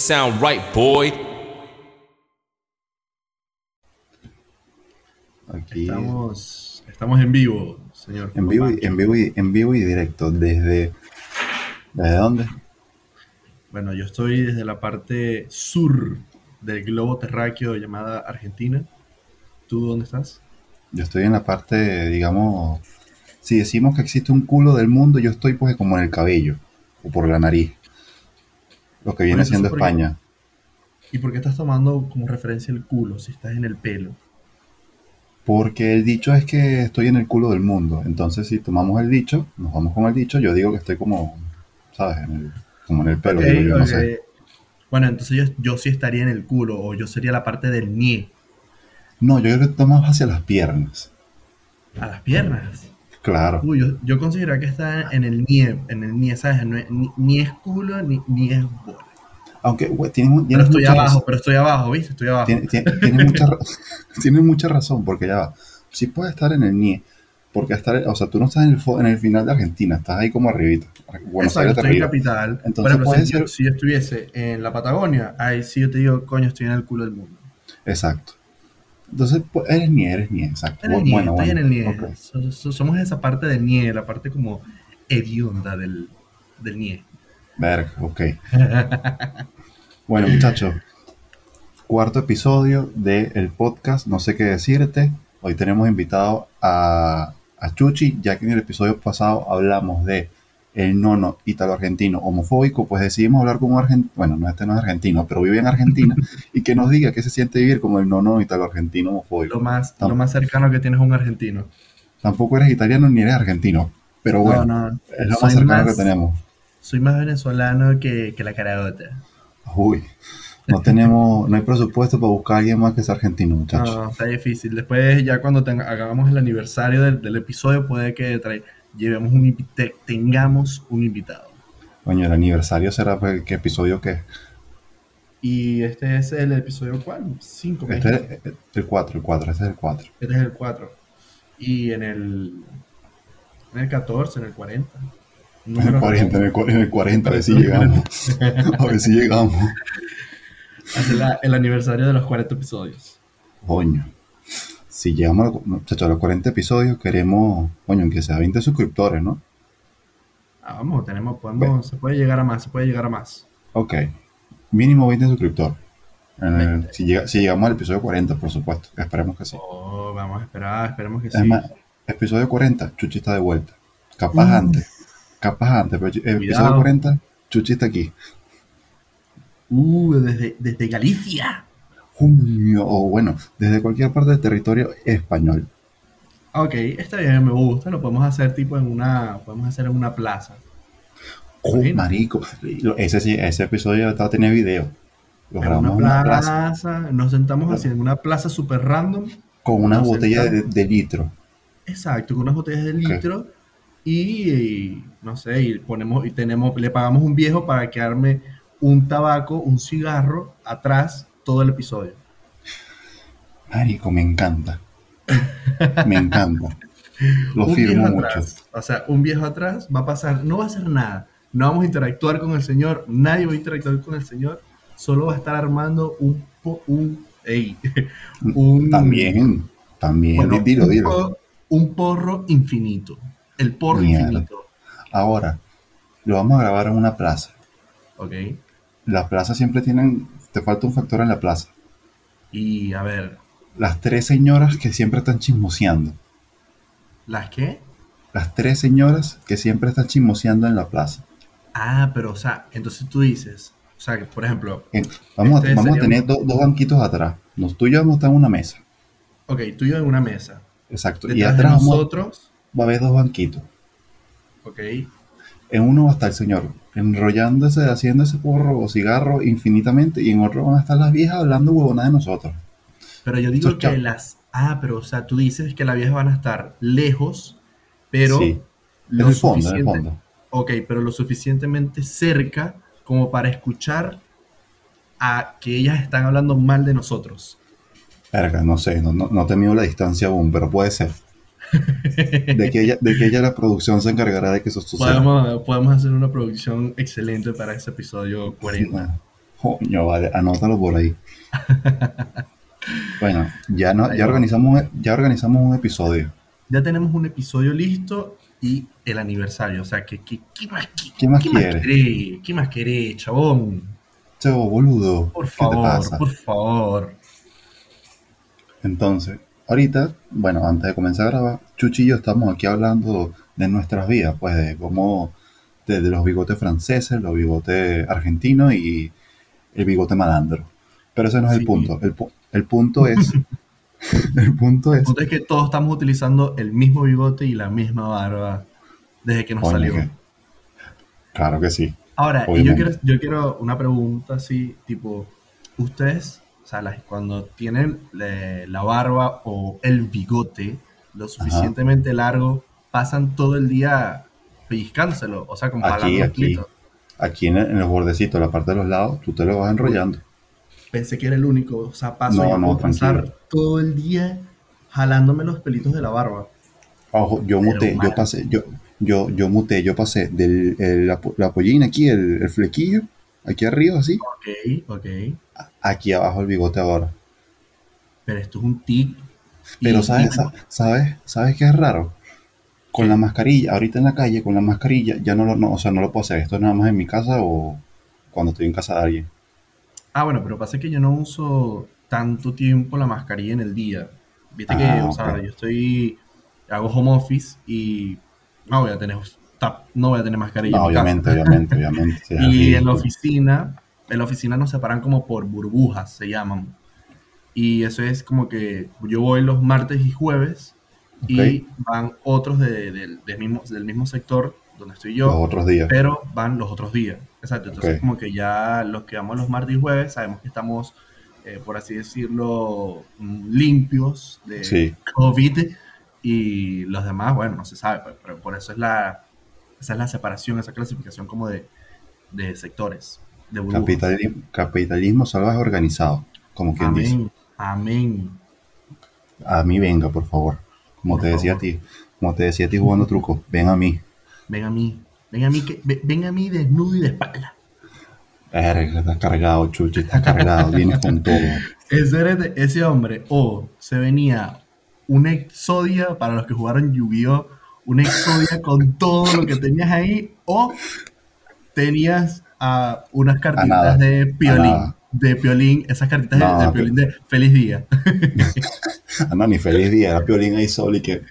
It sound right, boy. Aquí Estamos, estamos en vivo, señor. en vivo, y, en vivo y en vivo y directo desde ¿desde dónde? Bueno, yo estoy desde la parte sur del globo terráqueo llamada Argentina. ¿Tú dónde estás? Yo estoy en la parte, digamos, si decimos que existe un culo del mundo, yo estoy pues como en el cabello o por la nariz. Lo que viene siendo España. ¿Y por qué estás tomando como referencia el culo si estás en el pelo? Porque el dicho es que estoy en el culo del mundo. Entonces, si tomamos el dicho, nos vamos con el dicho, yo digo que estoy como, ¿sabes? En el- como en el pelo, Ok, digo yo, no ok. sé. Bueno, entonces yo, yo sí estaría en el culo o yo sería la parte del nie No, yo creo que estoy más hacia las piernas. a las piernas. Claro. Uy, yo, yo considero que está en el nie, en el nie, ¿sabes? No es- ni, ni es culo ni, ni es bola. Aunque, güey, tienes, Pero tienes estoy mucha abajo, razón. pero estoy abajo, ¿viste? Estoy abajo. Tiene- tiene- Tienes mucha, tienes mucha razón, porque ya va. Sí puedes estar en el NIE, porque estar, o sea, tú no estás en el, en el final de Argentina, estás ahí como arribita. Buenos Exacto, estoy en capital. Entonces si, ser- si yo estuviese en la Patagonia, ahí sí yo te digo, coño, estoy en el culo del mundo. Exacto. Entonces, pues, eres NIE, eres NIE, exacto. En el Bu- nie, bueno, estoy bueno. en el nie. ok. So- so- somos esa parte del nie, la parte como hedionda del, del nie. Verga, ok. Bueno, muchachos, cuarto episodio del podcast, no sé qué decirte. Hoy tenemos invitado a, a Chuchi, ya que en el episodio pasado hablamos de el nono italo-argentino homofóbico, pues decidimos hablar con un argentino, bueno, no este no es argentino, pero vive en Argentina, y que nos diga qué se siente vivir como el nono italo-argentino homofóbico. Lo más, lo más cercano que tienes a un argentino. Tampoco eres italiano ni eres argentino, pero bueno, no, no. es lo más cercano más- que tenemos. Soy más venezolano que, que la carabota. Uy, no tenemos, no hay presupuesto para buscar a alguien más que sea argentino, muchachos. No, está difícil. Después, ya cuando tenga- hagamos el aniversario del, del episodio, puede que trae- llevemos un te- tengamos un invitado. Coño, el aniversario será pues, ¿qué episodio qué? Y este es el episodio ¿cuál? 5. Este es el 4, el 4, este es el 4. Este es el 4. Y en el, en el 14, en el 40. En el 40, en el, en el 40, a ver si llegamos. A ver si llegamos. Hace la- el aniversario de los 40 episodios. Coño. Si llegamos a los, muchachos, a los 40 episodios, queremos, coño, aunque sea 20 suscriptores, ¿no? Ah, vamos, tenemos, podemos, se puede llegar a más, se puede llegar a más. Ok. Mínimo 20 suscriptores. 20. si, llega- si llegamos al episodio 40, por supuesto. Esperemos que sí. Oh, vamos a esperar, esperemos que Es sí. más, episodio 40, Chuchi está de vuelta. Capaz Mm. antes. Capaz antes, pero episodio Cuidado. 40, Chuchi está aquí. Uh, desde, desde Galicia. Junio, o bueno, desde cualquier parte del territorio español. Ok, está bien, me gusta. Lo podemos hacer tipo en una, podemos hacer en una plaza. Oh, marico, ese, sí, ese episodio estaba tenía video. Lo En grabamos una en una plaza, plaza nos sentamos Claro. así en una plaza super random. con una botella de litro. Exacto, con unas botellas de litro y, y, no sé, y ponemos y tenemos, le pagamos un viejo para que arme un tabaco, un cigarro atrás todo el episodio. Marico, me encanta. Me encanta. Lo un firmo mucho. atrás, o sea, un viejo atrás va a pasar, no va a hacer nada, no vamos a interactuar con el señor, nadie va a interactuar con el señor, solo va a estar armando un, un, ey, un También, también, bueno, di- dilo, un, dilo. po- un porro infinito, el porro Mierda. infinito, Ahora, lo vamos a grabar en una plaza. ¿ok? Las plazas siempre tienen, te falta un factor en la plaza. Y a ver, Las tres señoras que siempre están chismoseando. ¿las qué? Las tres señoras que siempre están chismoseando en la plaza. Ah, pero o sea, entonces tú dices, o sea, que, por ejemplo, Vamos, Este a, vamos a tener do- dos banquitos atrás. Nos, tú y yo vamos a estar en una mesa. ok, tú y yo en una mesa, Exacto. y de atrás vamos- nosotros, va a haber dos banquitos. ok, En uno va a estar el señor enrollándose, haciendo ese porro o cigarro infinitamente. Y en otro van a estar las viejas hablando huevonadas de nosotros. Pero yo digo Entonces, que chao. las. Ah, pero o sea, tú dices que las viejas van a estar lejos, pero. Sí. En lo el fondo, en el fondo. Ok, pero lo suficientemente cerca como para escuchar a que ellas están hablando mal de nosotros. Verga, no sé, no, no, no te mido la distancia aún, pero puede ser. De que ella, de que ella la producción se encargará de que eso suceda. Podemos, podemos hacer una producción excelente para ese episodio 40. Bueno, Coño, vale, anótalo por ahí. bueno, ya, no, ya, organizamos, ya organizamos un episodio. Ya tenemos un episodio listo y el aniversario. O sea, ¿qué, qué, más, qué, más quieres? ¿Qué más querés, chabón? Chavo, boludo. Por favor, por favor. Entonces, ahorita, bueno, antes de comenzar a grabar, Chuchi y yo estamos aquí hablando de nuestras vidas, pues de cómo, de, los bigotes franceses, los bigotes argentinos y el bigote malandro. Pero ese no es el punto. El, el punto es. el punto es. El punto es que todos estamos utilizando el mismo bigote y la misma barba desde que nos salió. claro que sí. Ahora, yo quiero, yo quiero una pregunta así, tipo, ustedes, sea, cuando tienen la barba o el bigote lo suficientemente largo, pasan todo el día pellizcándoselo, o sea, como aquí, aquí, aquí en, el, los bordecitos, la parte de los lados, tú te lo vas enrollando. Pensé que era el único, o sea, paso no, no, pasar todo el día jalándome los pelitos de la barba. Ojo, yo muté, yo pasé, yo, yo, yo muté, yo pasé de la, la, pollina aquí, el, flequillo, aquí arriba, así. Ok, ok. Aquí abajo el bigote ahora. Pero esto es un tic. Pero sabes, sabes, sabes qué es raro. Con la mascarilla, ahorita en la calle, con la mascarilla, ya no lo, no, o sea, no lo puedo hacer. Esto es nada más en mi casa o cuando estoy en casa de alguien. Ah, bueno, pero pasa que yo no uso tanto tiempo la mascarilla en el día. Viste que, ah, o sea, yo estoy, hago home office y no voy a tener, no voy a tener mascarilla. obviamente, obviamente, obviamente, y en la oficina, en la oficina nos separan como por burbujas, se llaman. Y eso es como que yo voy los martes y jueves y van otros de, del, mismo, del mismo sector donde estoy yo. Los otros días. Pero van los otros días. Exacto. Entonces, como que ya los que vamos los martes y jueves sabemos que estamos, eh, por así decirlo, mm, limpios de COVID y los demás, bueno, no se sabe, pues, pero por eso es la, esa es la separación, esa clasificación como de, de sectores. De capitalismo, capitalismo salvaje organizado, como quien amén, dice. Amén. A mí venga, por favor. Como te decía a ti, como te decía a ti jugando truco, ven a mí. Ven a mí, ven a mí, que, ven a mí desnudo y de espalda. Estás cargado, Chuchi, estás cargado, vienes con todo. Ese, ese hombre, o se venía una exodia para los que jugaron Yu-Gi-Oh! Una exodia con todo lo que tenías ahí, o tenías uh, unas cartitas de piolín. De piolín, esas cartitas de, piolín de feliz día. ah, no, ni feliz día, era piolín ahí solo y que.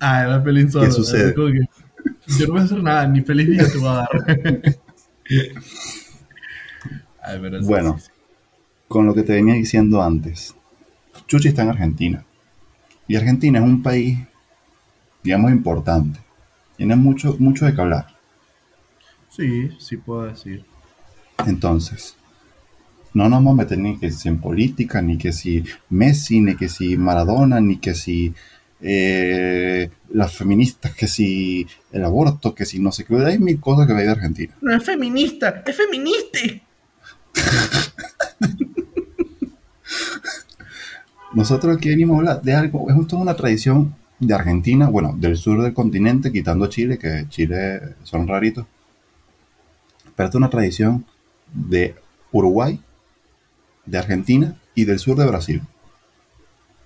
Ah, era piolín solo. ¿Qué sucede? yo no voy a hacer nada, ni feliz día te voy a dar. Ay, bueno, con lo que te venía diciendo antes, Chuchi está en Argentina. Y Argentina es un país, digamos, importante. Tiene mucho, mucho de qué hablar. Sí, sí puedo decir. Entonces, no nos vamos a meter ni que si en política, ni que si Messi, ni que si Maradona, ni que si eh, las feministas, que si el aborto, que si no sé qué. Hay mil cosas que hay de Argentina. No es feminista, es feminista. Nosotros aquí venimos a hablar de algo, es justo una tradición de Argentina, bueno, del sur del continente, quitando Chile, que Chile son raritos. Pero es una tradición de Uruguay, de Argentina y del sur de Brasil,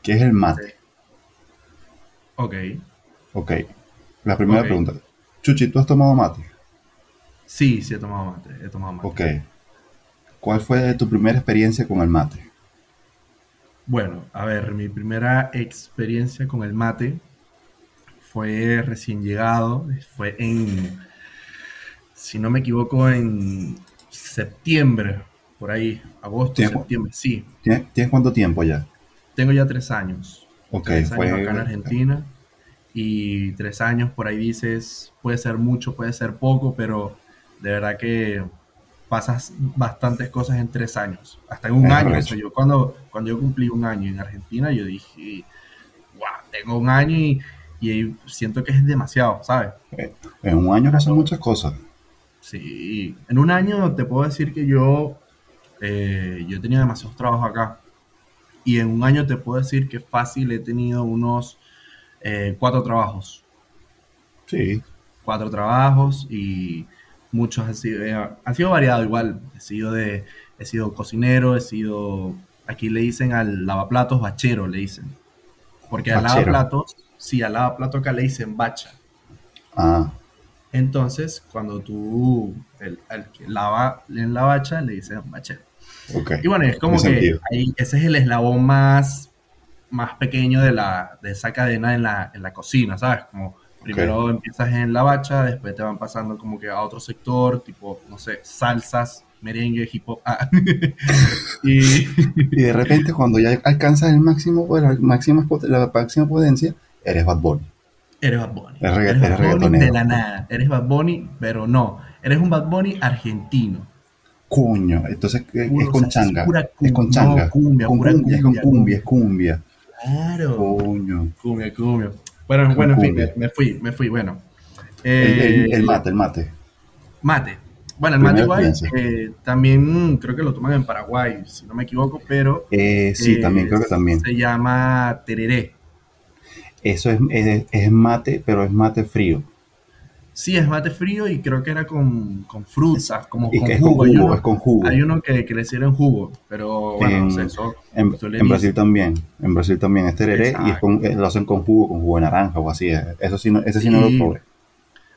que es el mate. Ok. Ok. La primera pregunta. Chuchi, ¿tú has tomado mate? Sí, sí he tomado mate. He tomado mate. Ok. ¿Cuál fue tu primera experiencia con el mate? Bueno, a ver, mi primera experiencia con el mate fue recién llegado, fue en, si no me equivoco, en septiembre, por ahí, agosto, septiembre, sí. ¿Tienes, cuánto tiempo ya? Tengo ya tres años. Ok, tres fue... años acá en Argentina y tres años por ahí dices, puede ser mucho, puede ser poco, pero de verdad que pasas bastantes cosas en tres años, hasta en un año. yo cuando, cuando yo cumplí un año en Argentina, yo dije, wow, tengo un año y, siento que es demasiado, ¿sabes? En un año pasan muchas cosas. Sí, en un año te puedo decir que yo, eh, yo he tenido demasiados trabajos acá. Y en un año te puedo decir que fácil he tenido unos eh, cuatro trabajos. Sí. Cuatro trabajos y muchos han sido, eh, han sido variados igual. He sido de he sido cocinero, he sido, aquí le dicen al lavaplatos bachero, le dicen. Porque al lavaplatos, sí, al lavaplatos acá le dicen bacha. Ah, Entonces, cuando tú, el, el que lava en la bacha, le dicen bachero. ok. Y bueno, es como Tiene que ahí, ese es el eslabón más, más pequeño de, la, de esa cadena en la, en la cocina, ¿sabes? Como primero empiezas en la bacha, después te van pasando como que a otro sector, tipo, no sé, salsas, merengue, hip hop. ah. y Y de repente, cuando ya alcanzas el máximo, la máxima, la máxima potencia, eres Bad Bunny. Eres Bad Bunny. Eres regga- Eres Bad Bunny reggaetonero. de la nada. Eres Bad Bunny, pero no. Eres un Bad Bunny argentino. Coño, entonces es, Puro, es con o sea, es changa. pura Es con changa. no, cumbia, con pura cumbia, es con cumbia, es cumbia. Claro. Coño. Cumbia, cumbia. Bueno, bueno, en fin, me, me fui, me fui. Bueno. El, el- Eh, el mate, el mate. Mate. Bueno, el Primera mate igual eh, también creo que lo toman en Paraguay, si no me equivoco, pero Eh, sí, también, creo que también. se llama tereré. Eso es, es, es mate, pero es mate frío. Sí, es mate frío y creo que era con, con frutas, como Y con que es con jugo. Hay jugo, uno, es con jugo. hay uno que, que le jugo, pero bueno, no sé, En- eso En, en. Brasil también. En Brasil también es tereré y es con, lo hacen con jugo, con jugo de naranja o así. eh. Eso sí, no, ese sí no lo probé.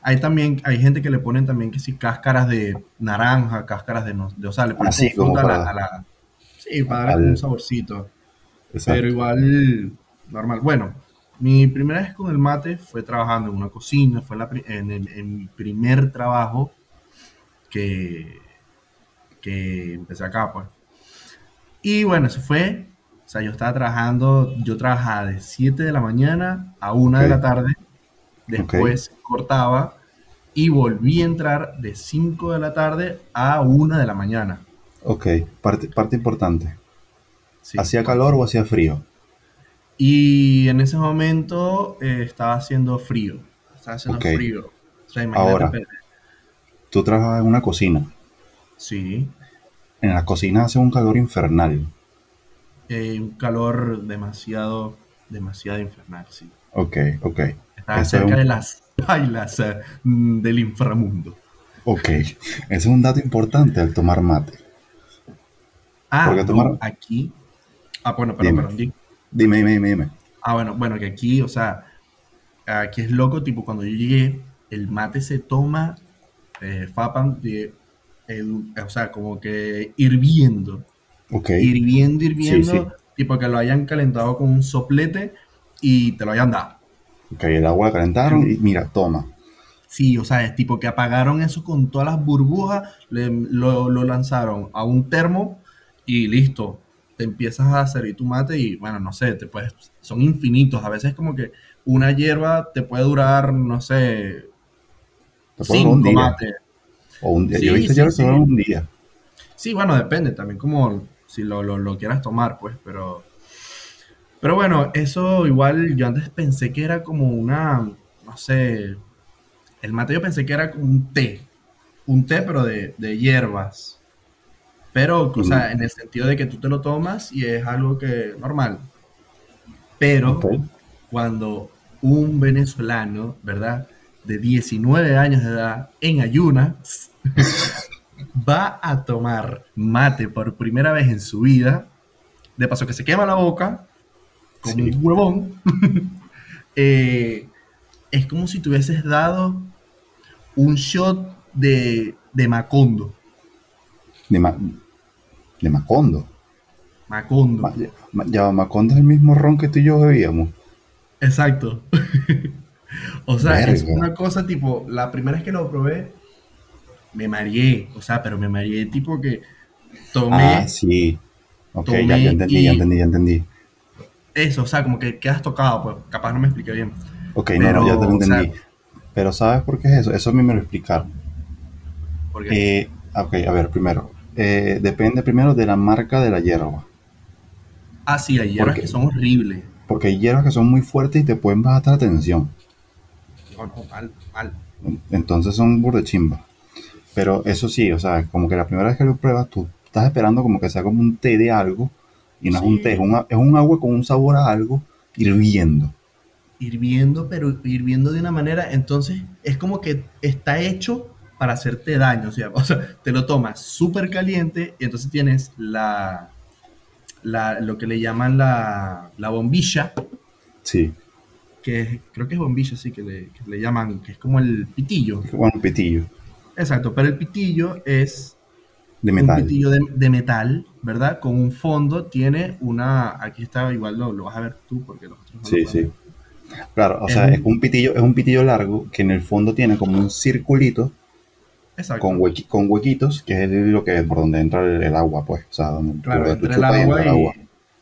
Hay también, hay gente que le ponen también que sí, cáscaras de naranja, cáscaras de, no, de o sea, le ponen Así, como fruta a la, para- a la- sí, para darle un saborcito. Exacto. Pero igual, normal. Bueno, mi primera vez con el mate fue trabajando en una cocina, fue la pri- en, el- en mi primer trabajo que, que empecé acá, pues. Y bueno, eso fue, o sea, yo estaba trabajando, yo trabajaba de 7 de la mañana a 1 de Ok. la tarde, después cortaba y volví a entrar de 5 de la tarde a 1 de la mañana. Ok, parte, parte importante. Sí. ¿Hacía calor o hacía frío? Y en ese momento eh, estaba haciendo frío. Estaba haciendo frío. O sea, imagínate. Ahora. Tú trabajas en una cocina. Sí. En la cocina hace un calor infernal. eh, un calor demasiado, demasiado infernal, sí. Ok, ok. Estaba Eso es cerca un- de las bailas eh, mm, del inframundo. Ok. Ese es un dato importante al tomar mate. Ah, no, tomar- aquí. Ah, bueno, perdón, Dime. perdón. Di- Dime, dime, dime, dime. Ah, bueno, bueno, que aquí, o sea, aquí es loco, tipo, cuando yo llegué, el mate se toma, eh, Fapan, de, el- o sea, como que hirviendo. Ok. hirviendo, hirviendo, Sí, sí. tipo que lo hayan calentado con un soplete y te lo hayan dado. Ok, el agua la calentaron y mira, toma. Sí, o sea, es tipo que apagaron eso con todas las burbujas, le- lo, lo lanzaron a un termo y listo. Te empiezas a servir tu mate y, bueno, no sé, te puedes, son infinitos. A veces como que una hierba te puede durar, no sé, durar un cinco día. mates. O un día. Sí, Yo he visto sí, un día. Sí, bueno, depende también como si lo, lo- lo quieras tomar, pues, pero... Pero bueno, eso igual yo antes pensé que era como una, no sé, el mate yo pensé que era como un té, un té pero de, de hierbas. Pero, o sea, en el sentido de que tú te lo tomas y es algo que normal. Pero cuando un venezolano, ¿verdad? De 19 años de edad, en ayunas, va a tomar mate por primera vez en su vida, de paso que se quema la boca, como Sí. un huevón, eh, es como si te hubieses dado un shot de, de Macondo. De, Ma- de Macondo. Macondo. Ma- Ma- ya, Macondo es el mismo ron que tú y yo bebíamos. Exacto. o sea, es una cosa tipo, la primera vez que lo probé, me mareé. O sea, pero me mareé tipo que tomé Ah, sí. Ok, ya, tomé ya entendí, y- ya entendí, ya entendí. eso. O sea, como que quedas tocado, pues capaz no me expliqué bien. Ok, Pero, no, no, ya te lo o sea- entendí. Pero ¿sabes por qué es eso? Eso a mí me lo explicaron. Porque, Eh, ok, a ver, primero. Eh, depende primero de la marca de la hierba. ah, sí, hay hierbas porque- que son horribles. Porque hay hierbas que son muy fuertes y te pueden bajar la tensión. No, no, mal, mal. Entonces son burde chimba. Pero eso sí, o sea, como que la primera vez que lo pruebas, tú estás esperando como que sea como un té de algo. Y no es un té, es un, es un agua con un sabor a algo hirviendo. Hirviendo, pero hirviendo de una manera, entonces es como que está hecho para hacerte daño. O sea, o sea te lo tomas súper caliente y entonces tienes la, la, lo que le llaman la, la bombilla. Sí. Que creo que es bombilla, sí, que le, que le llaman, que es como el pitillo. Bueno, un pitillo. Exacto, pero el pitillo es De metal. un pitillo de, de metal, ¿verdad? Con un fondo, tiene una, aquí está, igual lo, lo vas a ver tú, porque los otros no Sí, lo sí. Claro, o sea, Es es un pitillo, es un pitillo largo que en el fondo tiene como un circulito. Exacto. con, huequi- con huequitos, que es lo que por donde entra el, el agua, pues. O sea, donde Claro, tú entre el y agua entra el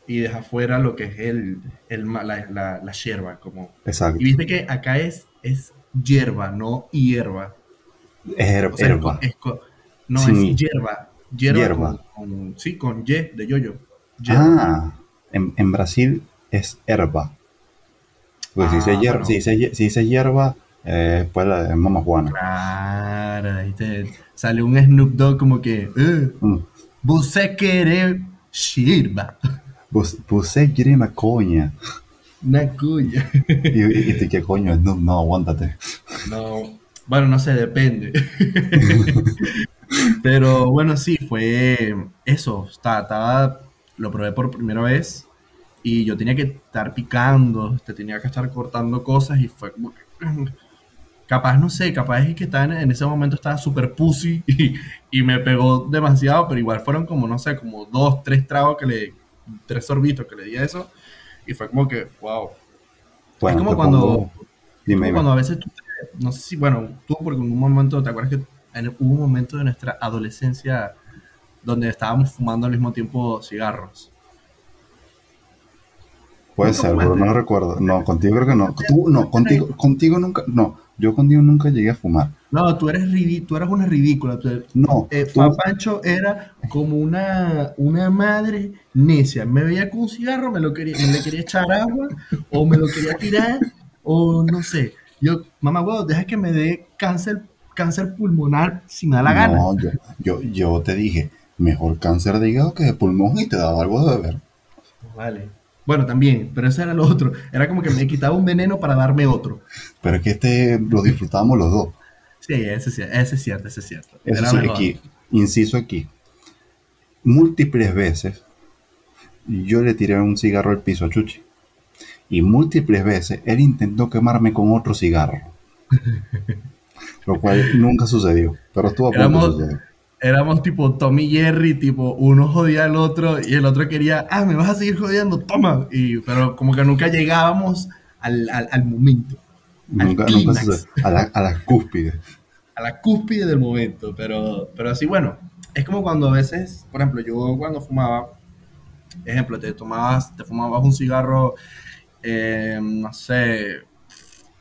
y, y deja afuera lo que es el, la, la, la hierba. Como. Exacto. Y viste que acá es, es hierba, no hierba. Es her- O sea, es herba. es no, Sí. es hierba. Hierba, Hierba. Con, con- sí, con Y, de yoyo. Hierba. Ah, en, en Brasil es herba. Porque si Ah, dice hierba, bueno. si dice, si dice hierba, eh, pues la es mamajuana. Claro, ahí te sale un Snoop Dogg como que, eh, Mm. você querer hierba. Vos, você quiere maconha. Una cuya. Y, y, tú, ¿qué coño? No, no, aguántate. No, bueno, no sé, depende. Pero bueno, sí, fue eso. Estaba- lo probé por primera vez y yo tenía que estar picando, te tenía que estar cortando cosas y fue como que, Capaz, no sé, capaz es que estaba en, en ese momento estaba súper pussy y, y me pegó demasiado, pero igual fueron como, no sé, como dos, tres tragos que le, tres sorbitos que le di a eso y fue como que, wow. Bueno, como te cuando- pongo- Dime, Como cuando a veces tú, no sé si, bueno, tú porque en un momento, ¿te acuerdas que en- hubo un momento de nuestra adolescencia donde estábamos fumando al mismo tiempo cigarros? Puede ser, pero no recuerdo. No, contigo creo que no. Tú, no, contigo, contigo nunca. No, yo contigo nunca llegué a fumar. No, tú eres, tú eras una ridícula. tú- No, eh, tú- Pancho era como una, una madre necia. Me veía con un cigarro, me, lo quería, me le quería echar agua, o me lo quería tirar, o no sé. Yo, mamá, huevo, deja que me dé cáncer, cáncer pulmonar si me da la gana. No, yo, yo, yo te dije, mejor cáncer de hígado que de pulmón y te daba algo de beber. Vale. Bueno, también, pero eso era lo otro. Era como que me quitaba un veneno para darme otro. Pero es que este lo disfrutábamos los dos. Sí, ese, ese es cierto, ese es cierto. Eso sí, aquí, inciso aquí. Múltiples veces yo le tiré un cigarro al piso a Chuchi. Y múltiples veces él intentó quemarme con otro cigarro. Lo cual nunca sucedió. Pero estuvo a punto Éramos- de suceder. Éramos tipo Tommy y Jerry, tipo uno jodía al otro y el otro quería, ah, me vas a seguir jodiendo, toma. Y, pero como que nunca llegábamos al, al, al momento, Nunca, al nunca. A la, a la cúspide. a la cúspide del momento. Pero, pero así, bueno, es como cuando a veces, por ejemplo, yo cuando fumaba, ejemplo, te tomabas, te fumabas un cigarro, eh, no sé,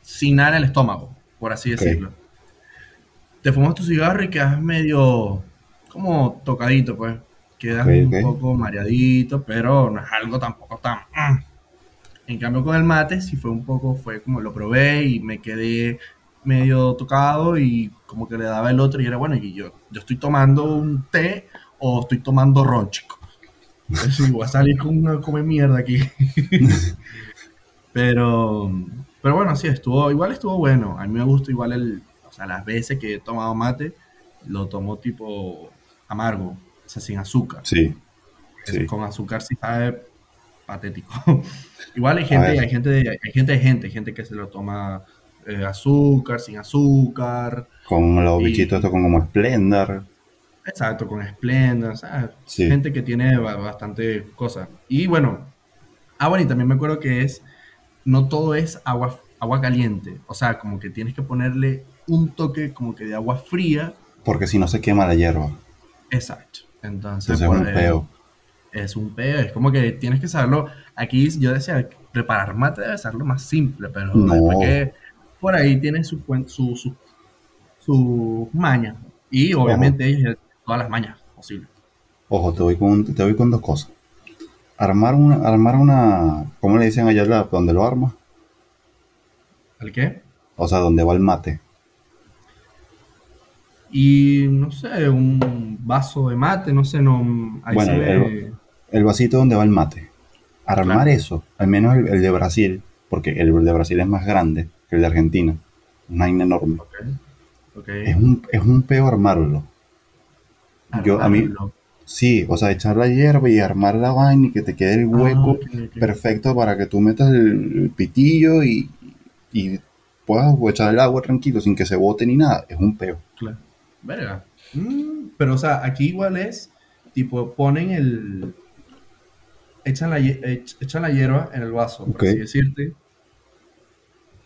sin nada en el estómago, por así decirlo. Te fumas tu cigarro y quedas medio como tocadito, pues. Quedas Ok, un ok. poco mareadito, pero no es algo tampoco tan... mm. En cambio con el mate sí fue un poco, fue como lo probé y me quedé medio tocado y como que le daba el otro y era bueno, y yo, yo estoy tomando un té o estoy tomando ron, chico. Entonces, voy a salir con una come mierda aquí. pero, pero bueno, sí, estuvo, igual estuvo bueno. A mí me gusta igual el, sea, las veces que he tomado mate, lo tomo tipo amargo, o sea, sin azúcar. Sí. Sí. Con azúcar sí sabe patético. igual hay gente, hay gente, de- hay gente de gente, hay gente que se lo toma eh, azúcar, sin azúcar, Con los Y- bichitos estos con como Splendor. exacto, con Splenda, ¿sabes? Sí. gente que tiene ba- bastante cosas. Y bueno, ah, bueno, y también me acuerdo que es, no todo es agua, agua caliente, o sea, como que tienes que ponerle un toque como que de agua fría, Porque si no se quema la hierba. exacto. Entonces, Entonces es un pues, peo. es un peo, es como que tienes que saberlo. Aquí yo decía, preparar mate debe ser lo más simple, pero No. por ahí tiene su, cuen- su, su, su maña. Y obviamente ella todas las mañas posibles. Ojo, te voy con, te voy con dos cosas. Armar una, armar una, ¿cómo le dicen allá donde lo arma? ¿El qué? O sea, donde va el mate. Y no sé, un vaso de mate, no sé, no. Ahí Bueno, se el- ve- El vasito donde va el mate. Armar Claro. eso, al menos el, el de Brasil, porque el de Brasil es más grande que el de Argentina. Una vaina enorme. Es un, es un peo armarlo. Yo, a mí, sí, o sea, echar la hierba y armar la vaina y que te quede el Ah, hueco perfecto para que tú metas el, el pitillo y, y puedas echar el agua tranquilo sin que se bote ni nada. Es un peo. Claro. Verga. Mm, pero, o sea, aquí igual es, tipo, ponen el... Echan la, ech- echan la hierba en el vaso, por así decirte.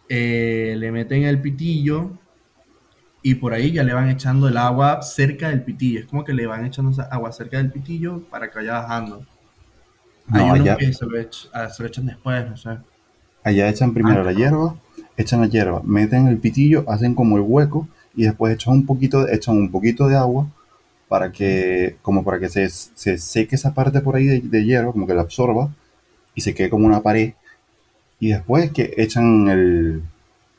Eh, le meten el pitillo y por ahí ya le van echando el agua cerca del pitillo. Es como que le van echando esa agua cerca del pitillo para que vaya bajando. Hay No, unos allá, que se lo, ech- ah, se lo echan después, no sé. allá echan primero Ah, la hierba, echan la hierba, meten el pitillo, hacen como el hueco y después echan un poquito, de- echan un poquito de agua para que, como para que se, se seque esa parte por ahí de, de hierba, como que la absorba y se quede como una pared. Y después que echan el,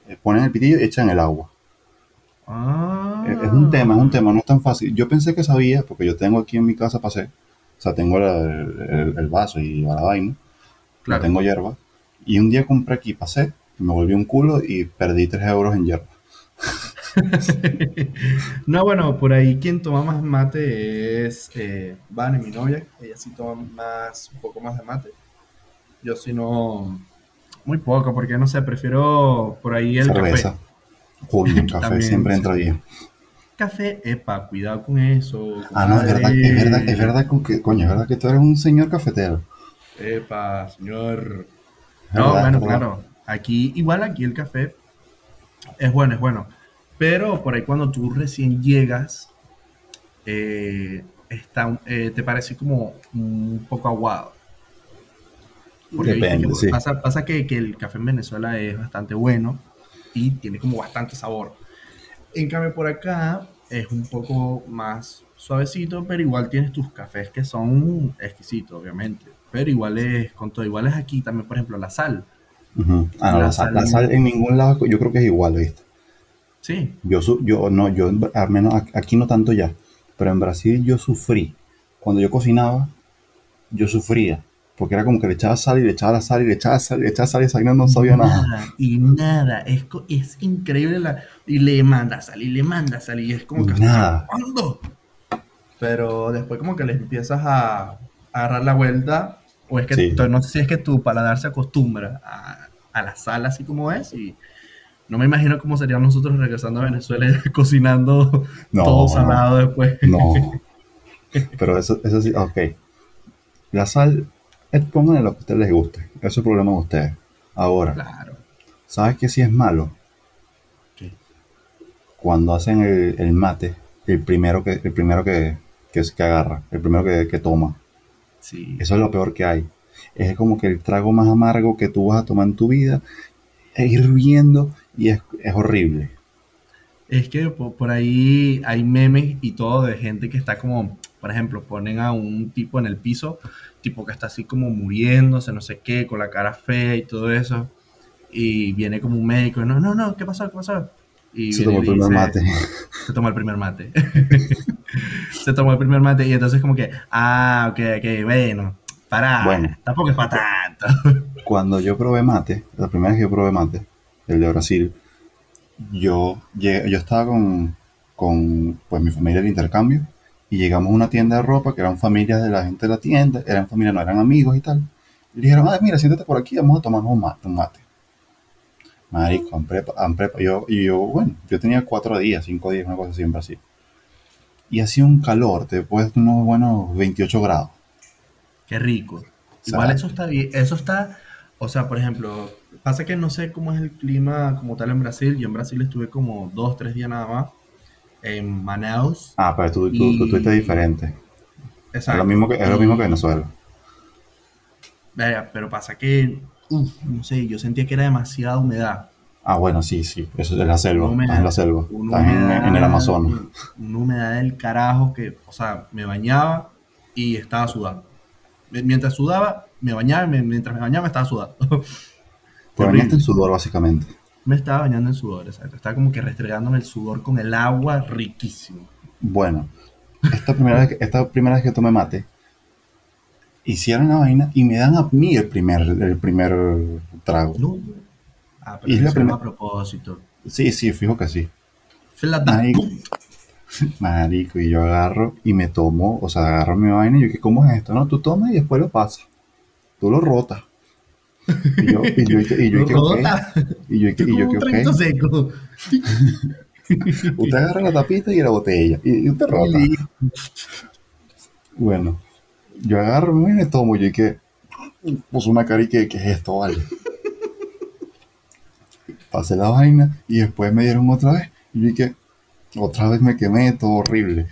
eh, ponen el pitillo y echan el agua. Ah. Es es un tema, es un tema, no es tan fácil. Yo pensé que sabía, porque yo tengo aquí en mi casa pasé, o sea, tengo el, el- el vaso y la vaina, Claro. tengo hierba. Y un día compré aquí pasé, me volví un culo y perdí 3 euros en hierba. No, bueno, por ahí quien toma más mate es eh, Vane, mi novia. Ella sí toma más, un poco más de mate. Yo sí no, muy poco, porque no sé, prefiero por ahí el Cerveza. café. El café También, siempre sí. entra bien. Café, epa, cuidado con eso. Ah, no, es verdad, es verdad, es verdad que, coño, es verdad que tú eres un señor cafetero. Epa, señor. No, verdad, bueno, claro. Aquí, igual aquí el café es bueno, es bueno. Pero por ahí cuando tú recién llegas, eh, está, eh, te parece como un poco aguado. Porque Depende, que sí. pasa, pasa que, que el café en Venezuela es bastante bueno y tiene como bastante sabor. En cambio por acá es un poco más suavecito, pero igual tienes tus cafés que son exquisitos, obviamente. Pero igual es, con todo, igual es aquí también, por ejemplo, la sal. Ah, La la sal, la sal- sal en ningún lado, yo creo que es igual, ¿viste? Sí, Yo, su- yo, no, yo, al menos aquí no tanto ya, pero en Brasil yo sufrí. Cuando yo cocinaba, yo sufría. Porque era como que le echaba sal y le echaba la sal y le echaba sal y le echaba sal y esa vaina no sabía nada. y nada. Es, es increíble. La, y le manda sal, y le manda sal, y es como que. Nada. ¿Cuándo? Pero después, como que le empiezas a, a agarrar la vuelta. O es que Sí. no sé si es que tu paladar se acostumbra a, a la sal así como es. Y no me imagino cómo seríamos nosotros regresando a Venezuela cocinando No, todo no. salado después. No. Pero eso, eso sí, ok. La sal, eh, pónganle lo que a ustedes les guste. Eso es el problema de ustedes. Ahora, Claro. ¿sabes qué sí es malo? ¿Qué? Cuando hacen el, el mate, el primero que, el primero que, que, es- que agarra, el primero que, que toma. Sí. Eso es lo peor que hay. Es como que el trago más amargo que tú vas a tomar en tu vida es hirviendo y es, es horrible. Es que po- por, ahí hay memes y todo de gente que está como, por ejemplo, ponen a un tipo en el piso, tipo que está así como muriéndose, no sé qué, con la cara fea y todo eso. Y viene como un médico y no, no, no, ¿qué pasó? ¿Qué pasó? Y Se tomó el primer dice- mate. Se tomó el primer mate. se tomó el primer mate y entonces como que, ah, ok, ok, bueno, pará, Bueno. tampoco es para tanto. Cuando yo probé mate, la primera vez que yo probé mate, el de Brasil, yo, yo estaba con, con pues, mi familia de intercambio y llegamos a una tienda de ropa que eran familias de la gente de la tienda, eran familias, no eran amigos y tal. Y dijeron, ah, mira, siéntate por aquí, vamos a tomarnos un mate. Un mate. Marico, han prepa, han prepa- yo, y yo, bueno, yo tenía cuatro días, cinco días, una cosa así en Brasil. Y hacía un calor, después de unos buenos 28 grados. Qué rico. Igual eso está bien, eso está, o sea, por ejemplo, pasa que no sé cómo es el clima como tal en Brasil. Yo en Brasil estuve como dos, tres días nada más en Manaus. Ah, pero tú, tú, tú, Y- estuviste diferente. Es Exacto. lo mismo que, es lo mismo que Y- Venezuela. Pero pasa que, uf, no sé, yo sentía que era demasiada humedad. Ah, bueno, sí, sí, eso es la selva, estás en la selva, estás en, humedad- en el Amazonas. Una humedad del carajo que, o sea, me bañaba y estaba sudando. Mientras sudaba, me bañaba, y mientras me bañaba, estaba sudando. Te bañaste en sudor, básicamente. Me estaba bañando en sudor, exacto. Estaba como que restregándome el sudor con el agua riquísimo. Bueno, esta primera vez, que- esta primera vez que tomé mate, hicieron la vaina y me dan a mí el primer, el primer trago. No. Ah, Y pero es la primera- a propósito. Sí, sí, fijo que sí. Marico, marico, y yo agarro y me tomo, o sea, agarro mi vaina y yo, ¿qué cómo es esto? No, tú tomas y después lo pasas. Tú lo rotas. Y yo, y yo, y yo, y yo, y yo. Y yo, y yo. Usted agarra la tapita y la botella. Y, y usted rota. Bueno, yo agarro y me tomo. Yo y que puso una cara y que, ¿qué es esto, vale? Pasé la vaina y después me dieron otra vez. Y yo que otra vez me quemé, todo horrible.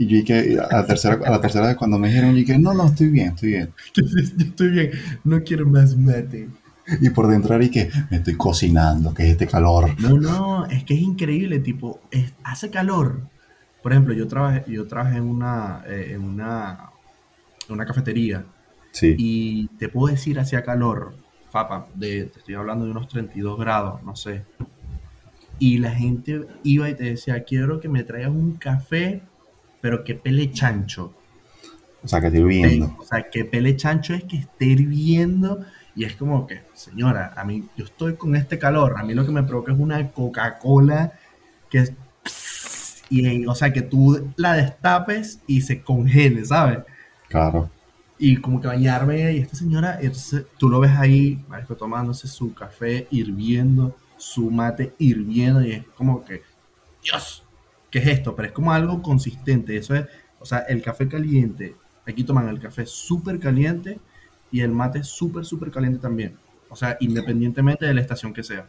Y yo y que a la tercera, a la tercera vez cuando me dijeron, yo que no, no, estoy bien, estoy bien. Yo estoy bien. No quiero más mate. Y por dentro y que me estoy cocinando, que es este calor. No, no, es que es increíble, tipo, es- hace calor. Por ejemplo, yo trabajé, yo trabajé en una, eh, en una, en una cafetería Sí, y te puedo decir hacía calor, papa, de, te estoy hablando de unos 32 grados, no sé. Y la gente iba y te decía, quiero que me traigas un café, pero que pele chancho. o sea, que estoy viendo. O sea, que pele chancho es que esté hirviendo y es como que, señora, a mí, yo estoy con este calor, a mí lo que me provoca es una Coca-Cola que es... Y, o sea, que tú la destapes y se congele, ¿sabes? Claro. Y como que bañarme y esta señora, entonces tú lo ves ahí, tomándose su café hirviendo, su mate hirviendo y es como que, Dios, ¿qué es esto? Pero es como algo consistente, eso es, o sea, el café caliente, aquí toman el café súper caliente y el mate súper, súper caliente también. O sea, independientemente de la estación que sea.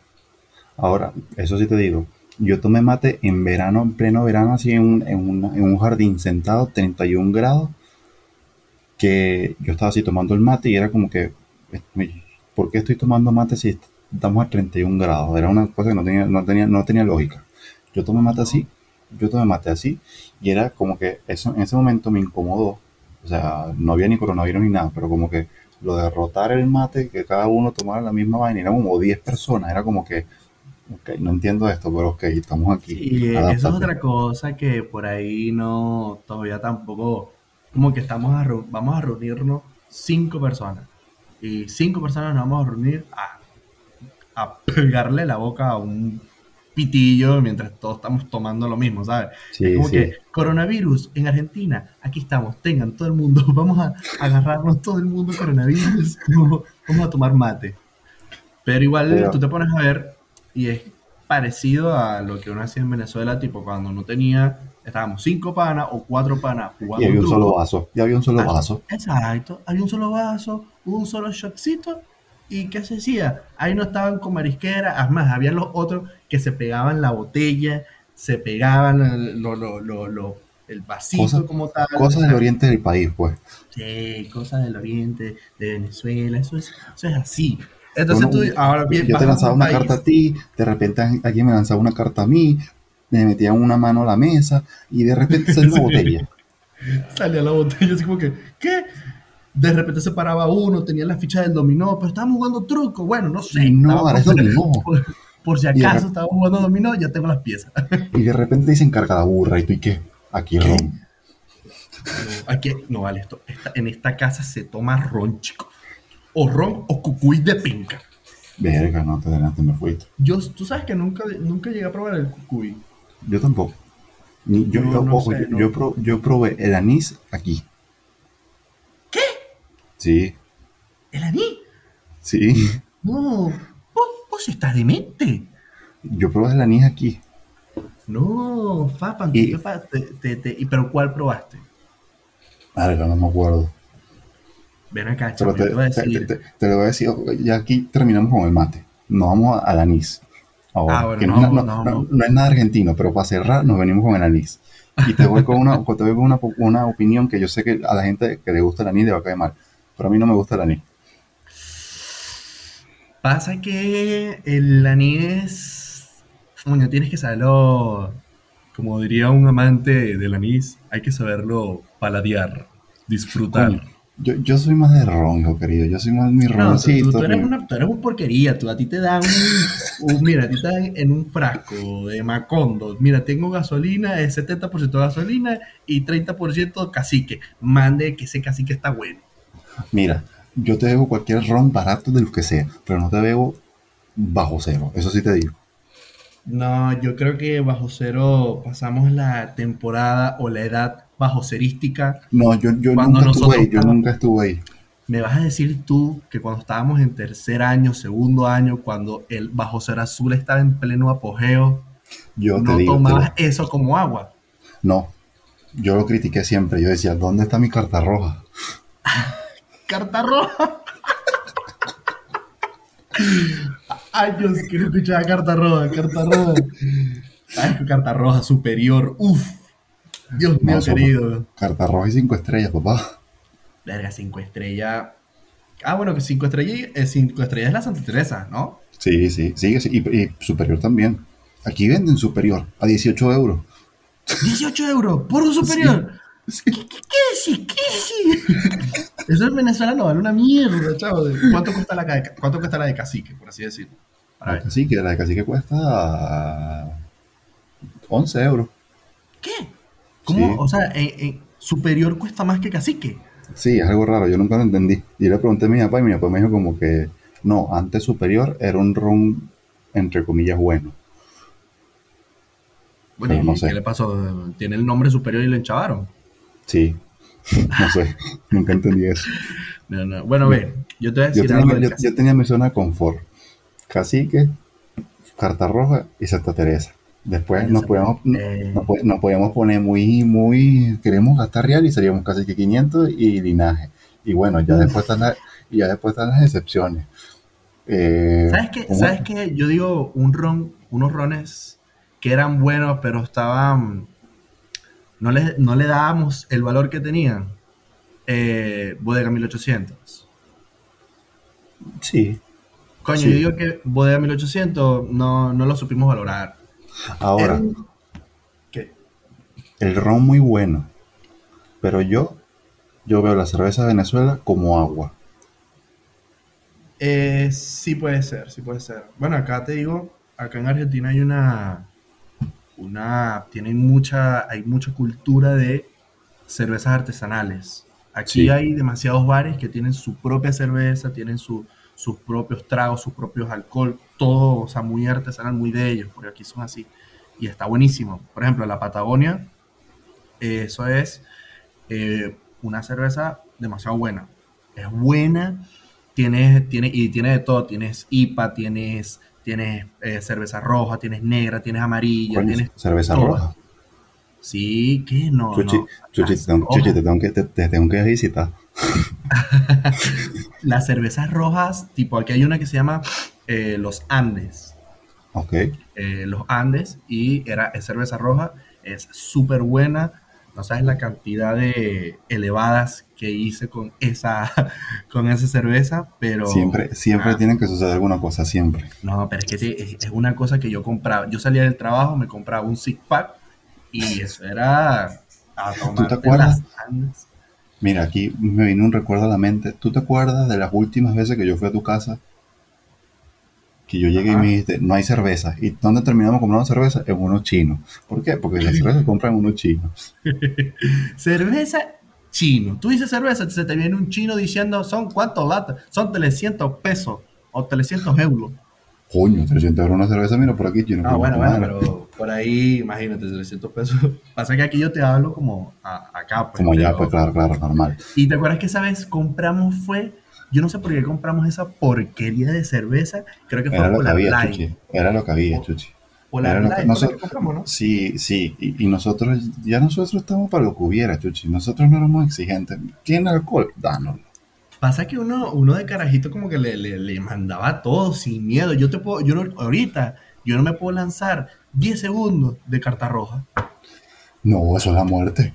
Ahora, eso sí te digo, yo tomé mate en verano, en pleno verano, así en un, en una- en un jardín sentado, 31 grados, que yo estaba así tomando el mate y era como que, me- ¿por qué estoy tomando mate si estamos a 31 grados? Era una cosa que no tenía, no tenía, no tenía lógica. Yo tomé mate así, yo tomé mate así, y era como que eso en ese momento me incomodó. O sea, no había ni coronavirus ni nada, pero como que lo de rotar el mate, que cada uno tomara la misma vaina, era como 10 personas, era como que, ok, no entiendo esto, pero ok, estamos aquí. Y eso es otra cosa que por ahí no, todavía tampoco, como que estamos a, vamos a reunirnos cinco personas. Y cinco personas nos vamos a reunir a, a pegarle la boca a un pitillo mientras todos estamos tomando lo mismo, ¿sabes? Sí, es como sí. que coronavirus en Argentina, aquí estamos, tengan todo el mundo, vamos a agarrarnos todo el mundo coronavirus, vamos, vamos a tomar mate. Pero igual Pero- tú te pones a ver y es parecido a lo que uno hacía en Venezuela, tipo cuando no tenía, estábamos cinco panas o cuatro panas jugando Y había un solo vaso, y había un solo Ah, vaso. Exacto, había un solo vaso, un solo shotcito. ¿Y qué se hacía? Ahí no estaban con marisquera, además, había los otros que se pegaban la botella, se pegaban el, lo- lo- lo- lo- el vasito Cosas- como tal. Cosas del oriente del país, pues. Sí, cosas del oriente, de Venezuela, eso es, eso es así. Entonces Uno- tú, ahora bien, yo te lanzaba una país- carta a ti, de repente alguien me lanzaba una carta a mí, me metían una mano a la mesa y de repente salió Sí. botella. salía la botella así como que, ¿qué? De repente se paraba uno, tenía la ficha del dominó, pero estábamos jugando truco. Bueno, no sé. No, estaba por-. Por, por si acaso estábamos jugando dominó, ya tengo las piezas. Y de repente dicen carga burra y tú y qué, aquí ¿Qué? ron. Aquí, no vale esto. esta- en esta casa se toma ron, chico. O ron o cucuy de pinca. Verga, no te adelante, me fuiste. Yo, tú sabes que nunca, nunca llegué a probar el cucuy. Yo tampoco. Yo, No, yo- no ojo, sé, yo, no. yo pro- yo probé el anís aquí. Sí, ¿El anís? sí. No. Vos, vos estás demente. Yo probé el anís aquí. No, Fapan, Y- ¿qué pa- te- te- te- ¿y pero cuál probaste? Verga, no me acuerdo. Ven acá, yo te, voy a decir. te- lo voy a decir, ya aquí terminamos con el mate. Nos vamos al anís. Ahora, Ah, bueno, que no, no, no- no, no- no. no es nada argentino, pero para cerrar nos venimos con el anís. Y te voy con una, te voy con una, una opinión que yo sé que a la gente que le gusta el anís le va a caer mal. Pero a mí no me gusta el anís. Pasa que el anís. Coño, tienes que saberlo. Como diría un amante del anís, hay que saberlo paladear, disfrutar. Coño, Yo, yo soy más de ron, lo querido. Yo soy más mi No, tú, roncito. tú- tú eres una, tú eres un porquería, tú, a ti te dan un, un- mira, a ti te dan en un frasco de Macondo, mira, tengo gasolina, es 70% gasolina y 30% cacique, mande que ese cacique está bueno. Mira, yo te bebo cualquier ron barato de lo que sea, pero no te bebo bajo cero. Eso sí te digo. No, yo creo que bajo cero pasamos la temporada o la edad bajo cerística. No, yo, yo nunca estuve ahí, yo nunca estuve ahí. ¿Me vas a decir tú que cuando estábamos en tercer año, segundo año, cuando el bajo cero azul estaba en pleno apogeo, Yo te no digo, tomabas eso como agua? no, yo lo critiqué siempre. Yo decía, ¿dónde está mi carta roja? Carta roja. Años que no escuchaba carta roja, carta roja. Ay, carta roja superior. Uf. Dios mío, No, querido. Carta roja y cinco estrellas, papá. Verga, 5 estrellas. Ah, bueno, que 5 estrellas, eh, cinco estrellas es la Santa Teresa, ¿no? Sí, sí, sí, sí, y, y superior también. Aquí venden superior a 18 euros. 18 euros por un superior. ¿Qué, qué, qué decís? ¿Qué decís? Eso en Venezuela no vale una mierda, chavo. ¿Cuánto cuesta la, de, cuánto cuesta la de cacique, por así decirlo? Para ver. Así que la de cacique cuesta 11 euros. ¿Qué? ¿Cómo? Sí. O sea, eh, eh, superior cuesta más que cacique. Sí, es algo raro, yo nunca lo entendí. Y le pregunté a mi papá y mi papá me dijo como que no, antes superior era un ron entre comillas bueno. Bueno, Pero ¿y no sé. qué le pasó? Tiene el nombre superior y lo enchavaron. Sí, no sé, nunca entendí eso. No, no. Bueno, ve, yo te voy a Yo decir tenía, algo yo- yo tenía mi zona de confort. Cacique, Carta Roja y Santa Teresa. Después nos podíamos, eh. nos podíamos poner muy, muy, queremos gastar real y seríamos casi que 500 y linaje. Y bueno, ya después están, la- ya después están las excepciones. Eh, ¿Sabes qué? ¿cómo? ¿Sabes qué? Yo digo un ron, unos rones que eran buenos, pero estaban. No le, no le dábamos el valor que tenían. Eh, Bodega 1800. Sí. Coño, Sí. yo digo que Bodega 1800 no, no lo supimos valorar. Ahora, un- ¿Qué? el ron muy bueno. Pero yo, yo veo la cerveza de Venezuela como agua. Eh, sí puede ser, sí puede ser. Bueno, acá te digo, acá en Argentina hay una, una, tienen mucha, hay mucha cultura de cervezas artesanales. Aquí Sí. hay demasiados bares que tienen su propia cerveza, tienen su- sus propios tragos, sus propios alcohol, todo, o sea, muy artesanal, muy de ellos, porque aquí son así. Y está buenísimo. Por ejemplo, la Patagonia, eh, eso es eh, una cerveza demasiado buena. Es buena, tienes, tiene, y tiene de todo. Tienes IPA, tienes, tienes eh, cerveza roja, tienes negra, tienes amarilla, tienes cerveza roja. Sí, ¿qué? No, Chuchi, no. Chuchi, Las te, tengo- rojas. Chuchi, te tengo que, te, te tengo que visitar. Las cervezas rojas, tipo, aquí hay una que se llama eh, Los Andes. Ok. eh, Los Andes y era, es cerveza roja, es súper buena. No sabes la cantidad de elevadas que hice con esa, con esa cerveza, pero... Siempre, siempre Ah. tiene que suceder alguna cosa, siempre. No, pero es que te- es, es una cosa que yo compraba. Yo salía del trabajo, me compraba un six pack y eso era a tomarte acuerdas? las. Mira, aquí me vino un recuerdo a la mente. ¿Tú te acuerdas de las últimas veces que yo fui a tu casa? Que yo llegué Ajá. y me dijiste, no hay cerveza. ¿Y dónde terminamos comprando cerveza? En unos chinos. ¿Por qué? Porque la cerveza se compra en unos chinos. Cerveza chino. Tú dices cerveza, se te viene un chino diciendo, ¿son cuántos latas? Son 300 pesos o 300 euros. Coño, 300 euros una cerveza, mira por aquí, chino. Ah, bueno, bueno, pero por ahí, imagínate, 300 pesos. Pasa que aquí yo te hablo como a- acá. Pues, Como ya, pero- pues claro, claro, normal. Y te acuerdas que esa vez compramos fue, yo no sé por qué compramos esa porquería de cerveza, creo que fue Era lo que había. Chuchi. Era lo que había, Chuchi. Era lo que- Light, no fue la sé- que compramos, ¿no? Sí, sí, y, y nosotros, ya nosotros estamos para lo que hubiera, Chuchi. Nosotros no éramos exigentes. ¿Tiene alcohol? Danos. Pasa que uno, uno de carajito como que le, le, le mandaba todo sin miedo. Yo te puedo, yo no- ahorita, yo no me puedo lanzar 10 segundos de carta roja. No, eso es la muerte.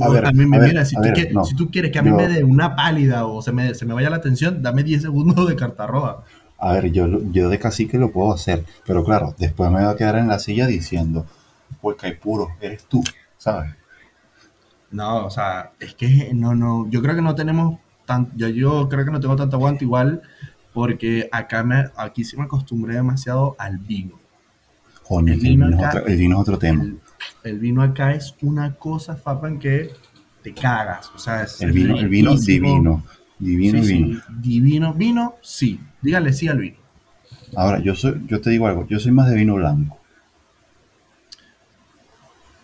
A ver, a mí me a ver, mira, si, tú ver, quieres, no. si tú quieres que a mí Yo- me dé una pálida o se me, se me vaya la atención, dame 10 segundos de carta roja. A ver, yo, yo de cacique lo puedo hacer, pero claro, después me va a quedar en la silla diciendo, pues que puro, eres tú, ¿sabes? No, o sea, es que no, no, yo creo que no tenemos tan, yo, yo creo que no tengo tanto aguante igual porque acá me, aquí sí me acostumbré demasiado al vino. Coño, El vino es otro, el vino es otro tema. El, el vino acá es una cosa, Fapan, que te cagas. O sea, es El vino, el vino divino, divino Sí, vino. sí, divino. Vino, sí. Dígale sí al vino. Ahora, yo soy, yo te digo algo, yo soy más de vino blanco.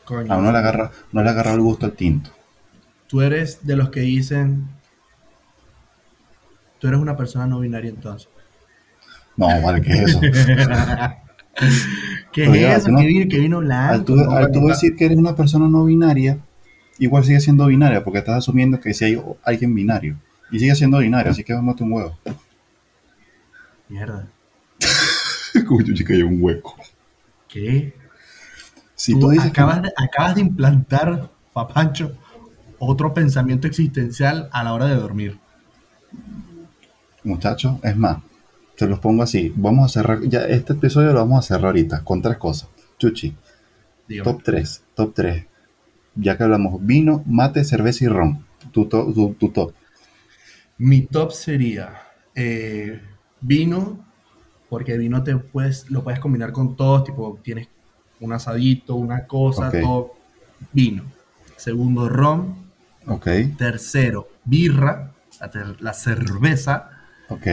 Coño, A uno le agarra, no le agarra el gusto al tinto. tú eres de los que dicen. Tú eres una persona no binaria entonces. No, vale, ¿qué es eso? ¿Qué Pero ya, es eso? no- ¿Qué vino, qué vino blanco? Al tú, No, al tú decir que eres una persona no binaria, igual sigue siendo binaria, porque estás asumiendo que si hay alguien binario. Y sigue siendo binario, así que mate un huevo. Mierda. Como yo chica, hay un hueco. ¿Qué? Si tú tú dices que- acabas, de, acabas de implantar, Papancho, otro pensamiento existencial a la hora de dormir. Muchachos, es más, te los pongo así. Vamos a cerrar, ya este episodio lo vamos a cerrar ahorita con tres cosas. Chuchi, Dígame. top 3, top 3. Ya que hablamos vino, mate, cerveza y ron. Tu, to- tu, tu top. Mi top sería eh, vino, porque vino te puedes, lo puedes combinar con todo, tipo tienes un asadito, una cosa, Ok. todo. Vino. Segundo, ron. Ok, Tercero, birra, la, cerveza. ok.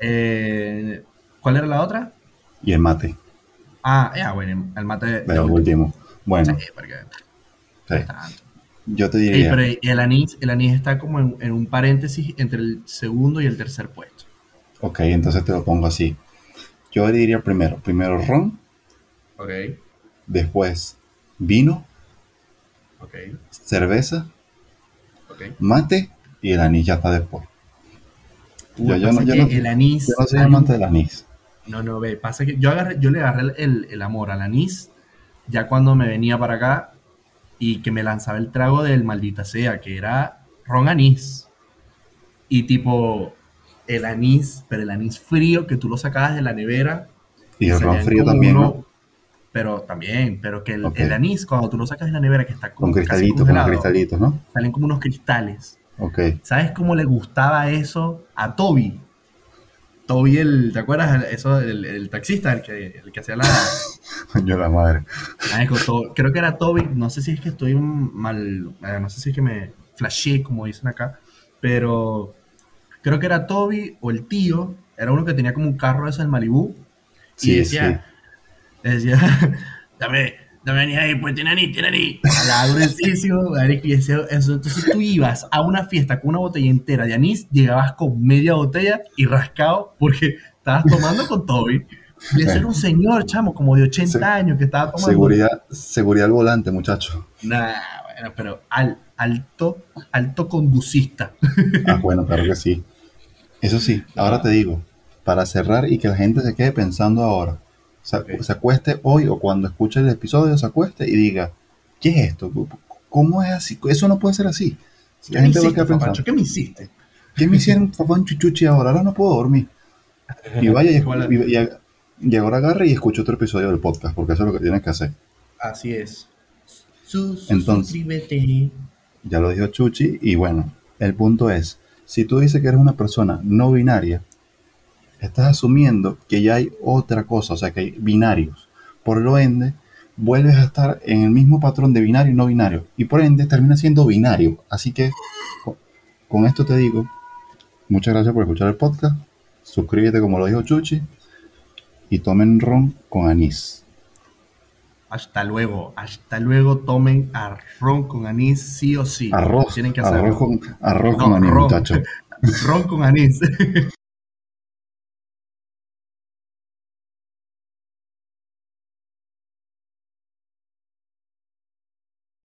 Eh, ¿Cuál era la otra? Y el mate, Ah, ya, bueno, el mate. de yo- último. Bueno, Sí, porque sí, tanto. yo te diría. pero el anís, el anís está como en, en un paréntesis entre el segundo y el tercer puesto. Ok, entonces te lo pongo así. Yo diría primero, primero ron, Ok, después vino, ok, cerveza, ok. mate y el anís ya está después. Yo- yo no- yo no- el anís. Yo no soy amante del anís. No, no, ve, pasa que yo, agarré, yo le agarré el, el amor al anís ya cuando me venía para acá y que me lanzaba el trago del maldita sea, que era ron anís. Y tipo, el anís, pero el anís frío que tú lo sacabas de la nevera. Y el ron frío también, uno- ¿no? Pero también, pero que el, Ok. el anís, cuando tú lo sacas de la nevera, que está Con como casi cristalitos, con cristalitos, ¿no? salen como unos cristales. Ok. ¿Sabes cómo le gustaba eso a Toby? Toby, el, ¿te acuerdas? El, eso, el, el taxista, el que, el que hacía la... Coño la madre. Creo que era Toby, no sé si es que estoy mal, eh, no sé si es que me flashé, como dicen acá, pero creo que era Toby o el tío, era uno que tenía como un carro ese del Malibú, y Sí, decía, decía, dame, anís ahí, pues tiene y decía eso. Entonces tú ibas a una fiesta con una botella entera de anís, llegabas con media botella y rascado porque estabas tomando con Toby. Y ese era un señor, chamo, como de 80 Sí. años que estaba tomando. Seguridad, seguridad al volante, muchacho. Nah, bueno, pero al, alto, alto conducista. Ah, bueno, claro que sí. Eso sí, ahora te digo, para cerrar y que la gente se quede pensando ahora, se, acueste hoy o cuando escuche el episodio, se acueste y diga, ¿qué es esto? ¿Cómo es así? Eso no puede ser así. ¿Qué La me gente va a hiciste, papacho? ¿Qué me hiciste? ¿qué me hicieron papá chuchuchi ahora? Ahora no puedo dormir. Y vaya y, y- y- y ahora agarre y escuche otro episodio del podcast, porque eso es lo que tienes que hacer. Así es. Su, su- Entonces- suscríbete. Ya lo dijo Chuchi, y bueno, el punto es, si tú dices que eres una persona no binaria, estás asumiendo que ya hay otra cosa, o sea, que hay binarios. Por lo ende, vuelves a estar en el mismo patrón de binario y no binario, y por ende termina siendo binario. Así que, con, esto te digo, muchas gracias por escuchar el podcast, suscríbete como lo dijo Chuchi, y tomen ron con anís. Hasta luego. Hasta luego. Tomen arroz con anís, sí o sí. Arroz, Tienen que hacerlo. arroz con, arroz No, con anís, ron. muchachos. Ron con anís.